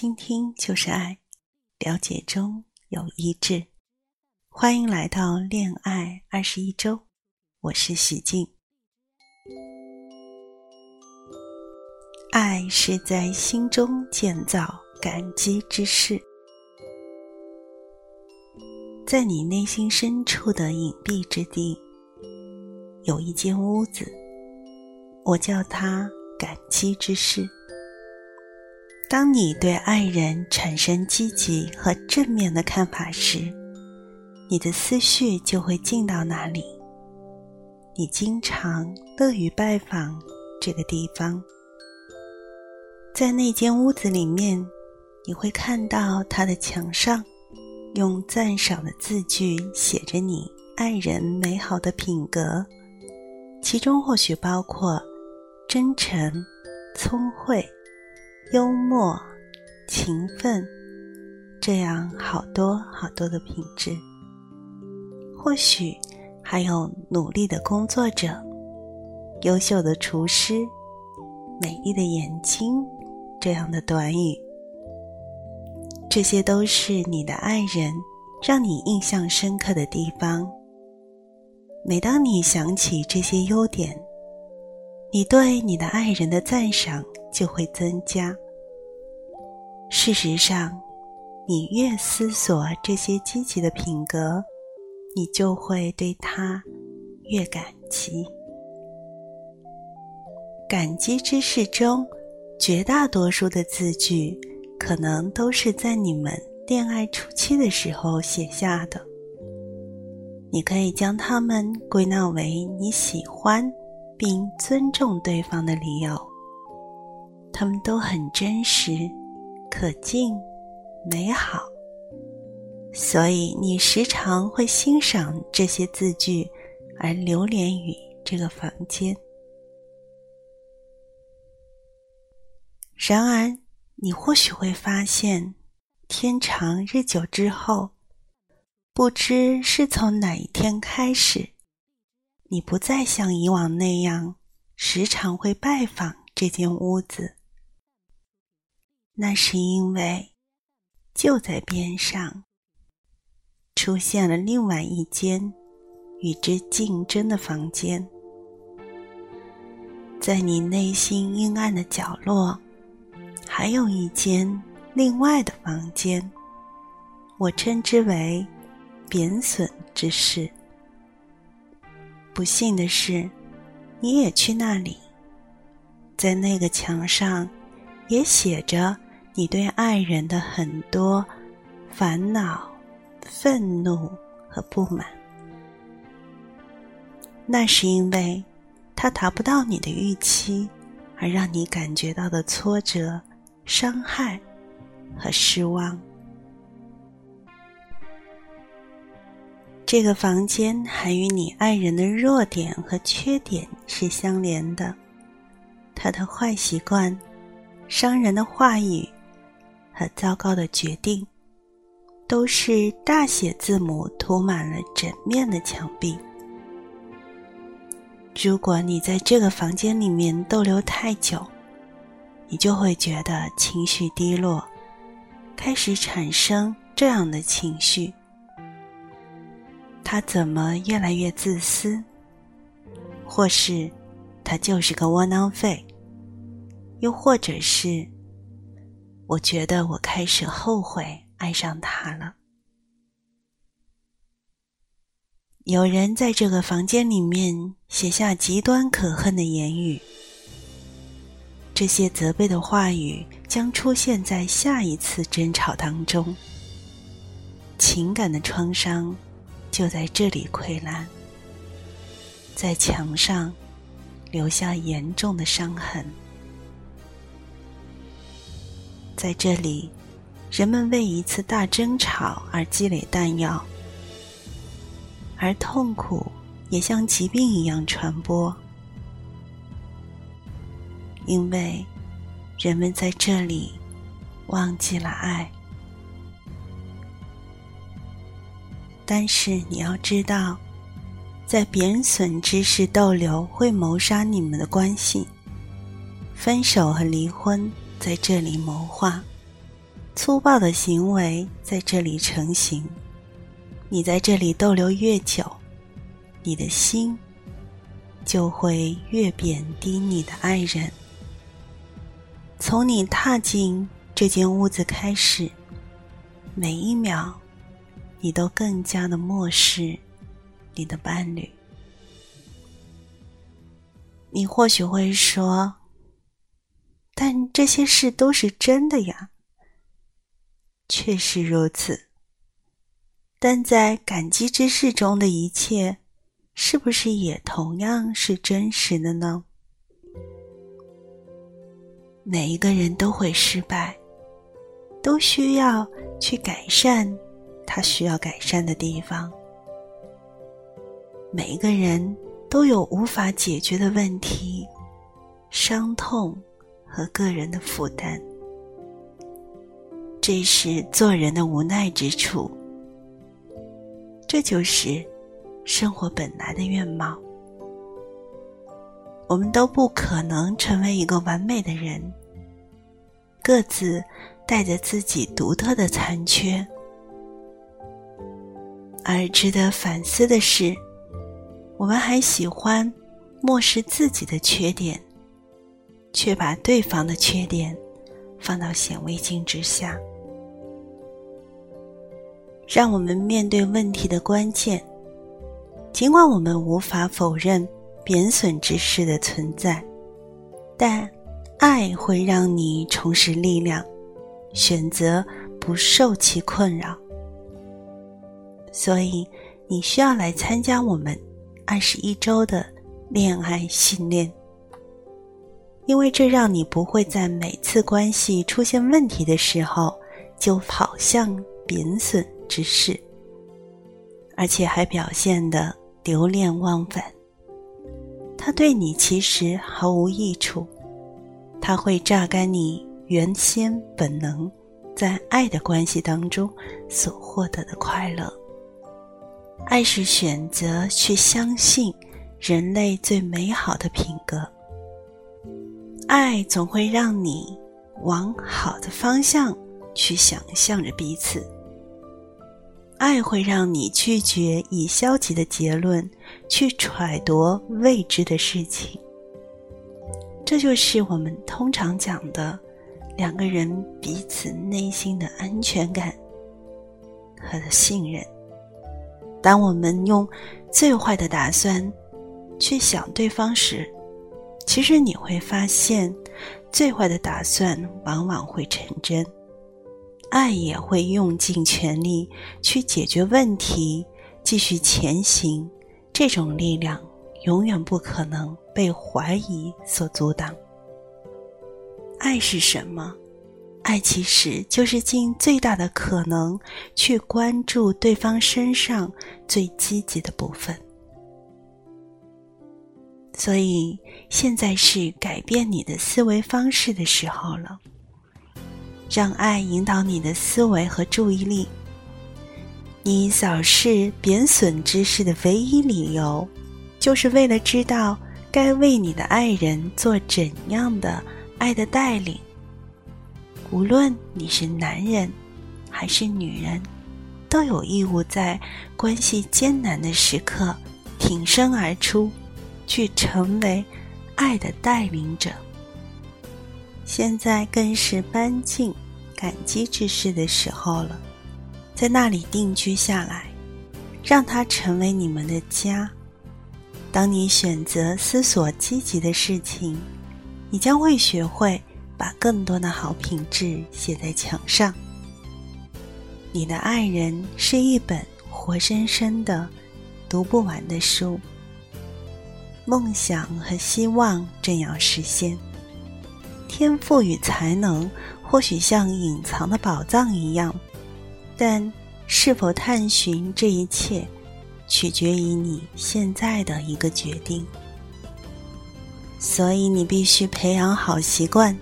倾听就是爱，了解中有一致。欢迎来到恋爱二十一周，我是许静。爱是在心中建造感激之事，在你内心深处的隐蔽之地，有一间屋子，我叫它感激之室。当你对爱人产生积极和正面的看法时，你的思绪就会进到那里。你经常乐于拜访这个地方，在那间屋子里面，你会看到它的墙上用赞赏的字句写着你爱人美好的品格，其中或许包括真诚、聪慧。幽默、勤奋，这样好多好多的品质。或许还有努力的工作者、优秀的厨师、美丽的眼睛这样的短语。这些都是你的爱人让你印象深刻的地方。每当你想起这些优点，你对你的爱人的赞赏。就会增加。事实上，你越思索这些积极的品格，你就会对他越感激。感激之事中，绝大多数的字句，可能都是在你们恋爱初期的时候写下的。你可以将它们归纳为你喜欢并尊重对方的理由。他们都很真实、可敬、美好，所以你时常会欣赏这些字句，而流连于这个房间。然而，你或许会发现，天长日久之后，不知是从哪一天开始，你不再像以往那样时常会拜访这间屋子。那是因为，就在边上，出现了另外一间与之竞争的房间。在你内心阴暗的角落，还有一间另外的房间，我称之为“贬损之室”。不幸的是，你也去那里，在那个墙上，也写着。你对爱人的很多烦恼、愤怒和不满，那是因为他达不到你的预期，而让你感觉到的挫折、伤害和失望。这个房间还与你爱人的弱点和缺点是相连的，他的坏习惯、伤人的话语。和糟糕的决定，都是大写字母涂满了整面的墙壁。如果你在这个房间里面逗留太久，你就会觉得情绪低落，开始产生这样的情绪：他怎么越来越自私？或是他就是个窝囊废？又或者是？我觉得我开始后悔爱上他了。有人在这个房间里面写下极端可恨的言语，这些责备的话语将出现在下一次争吵当中。情感的创伤就在这里溃烂，在墙上留下严重的伤痕。在这里，人们为一次大争吵而积累弹药，而痛苦也像疾病一样传播，因为人们在这里忘记了爱。但是你要知道，在贬损之时逗留会谋杀你们的关系，分手和离婚。在这里谋划，粗暴的行为在这里成型。你在这里逗留越久，你的心就会越贬低你的爱人。从你踏进这间屋子开始，每一秒，你都更加的漠视你的伴侣。你或许会说：“但这些事都是真的呀。”确实如此，但在感激之事中的一切，是不是也同样是真实的呢？每一个人都会失败，都需要去改善他需要改善的地方。每一个人都有无法解决的问题、伤痛和个人的负担，这是做人的无奈之处。这就是生活本来的面貌。我们都不可能成为一个完美的人。各自带着自己独特的残缺，而值得反思的是，我们还喜欢漠视自己的缺点，却把对方的缺点放到显微镜之下。让我们面对问题的关键，尽管我们无法否认贬损之事的存在，但。爱会让你重拾力量，选择不受其困扰。所以，你需要来参加我们二十一周的恋爱训练，因为这让你不会在每次关系出现问题的时候就跑向贬损之事，而且还表现的流连忘返。他对你其实毫无益处。它会榨干你原先本能在爱的关系当中所获得的快乐。爱是选择去相信人类最美好的品格。爱总会让你往好的方向去想象着彼此。爱会让你拒绝以消极的结论去揣度未知的事情。这就是我们通常讲的两个人彼此内心的安全感和信任。当我们用最坏的打算去想对方时，其实你会发现，最坏的打算往往会成真。爱也会用尽全力去解决问题，继续前行。这种力量。永远不可能被怀疑所阻挡。爱是什么？爱其实就是尽最大的可能去关注对方身上最积极的部分。所以，现在是改变你的思维方式的时候了。让爱引导你的思维和注意力。你扫视贬损之事的唯一理由。就是为了知道该为你的爱人做怎样的爱的带领。无论你是男人还是女人，都有义务在关系艰难的时刻挺身而出，去成为爱的带领者。现在更是搬进感激之事的时候了，在那里定居下来，让它成为你们的家。当你选择思索积极的事情，你将会学会把更多的好品质写在墙上。你的爱人是一本活生生的、读不完的书。梦想和希望正要实现，天赋与才能或许像隐藏的宝藏一样，但是否探寻这一切？取决于你现在的一个决定，所以你必须培养好习惯，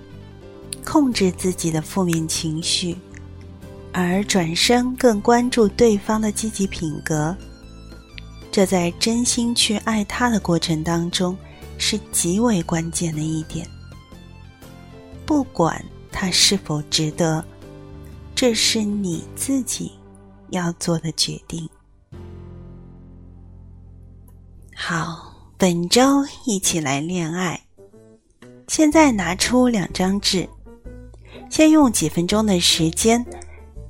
控制自己的负面情绪，而转身更关注对方的积极品格。这在真心去爱他的过程当中是极为关键的一点。不管他是否值得，这是你自己要做的决定。好，本周一起来恋爱。现在拿出两张纸，先用几分钟的时间，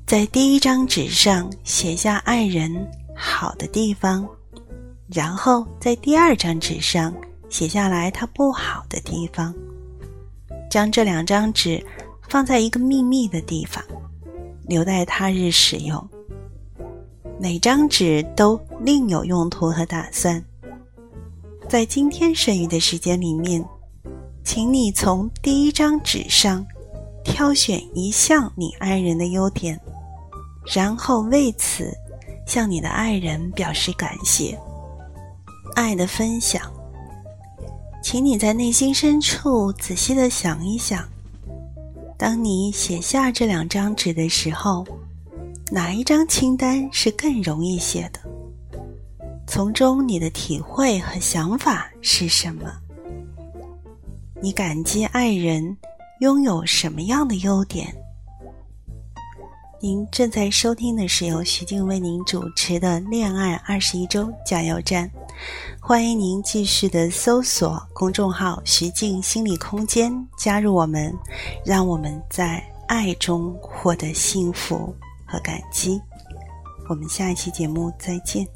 在第一张纸上写下爱人好的地方，然后在第二张纸上写下来他不好的地方。将这两张纸放在一个秘密的地方。留待他日使用。每张纸都另有用途和打算。在今天剩余的时间里面，请你从第一张纸上挑选一项你爱人的优点，然后为此向你的爱人表示感谢。爱的分享，请你在内心深处仔细的想一想。当你写下这两张纸的时候，哪一张清单是更容易写的？从中你的体会和想法是什么？你感激爱人拥有什么样的优点？您正在收听的是由徐静为您主持的《恋爱二十一周加油站》。欢迎您继续的搜索公众号“徐静心理空间”，加入我们，让我们在爱中获得幸福和感激。我们下一期节目再见。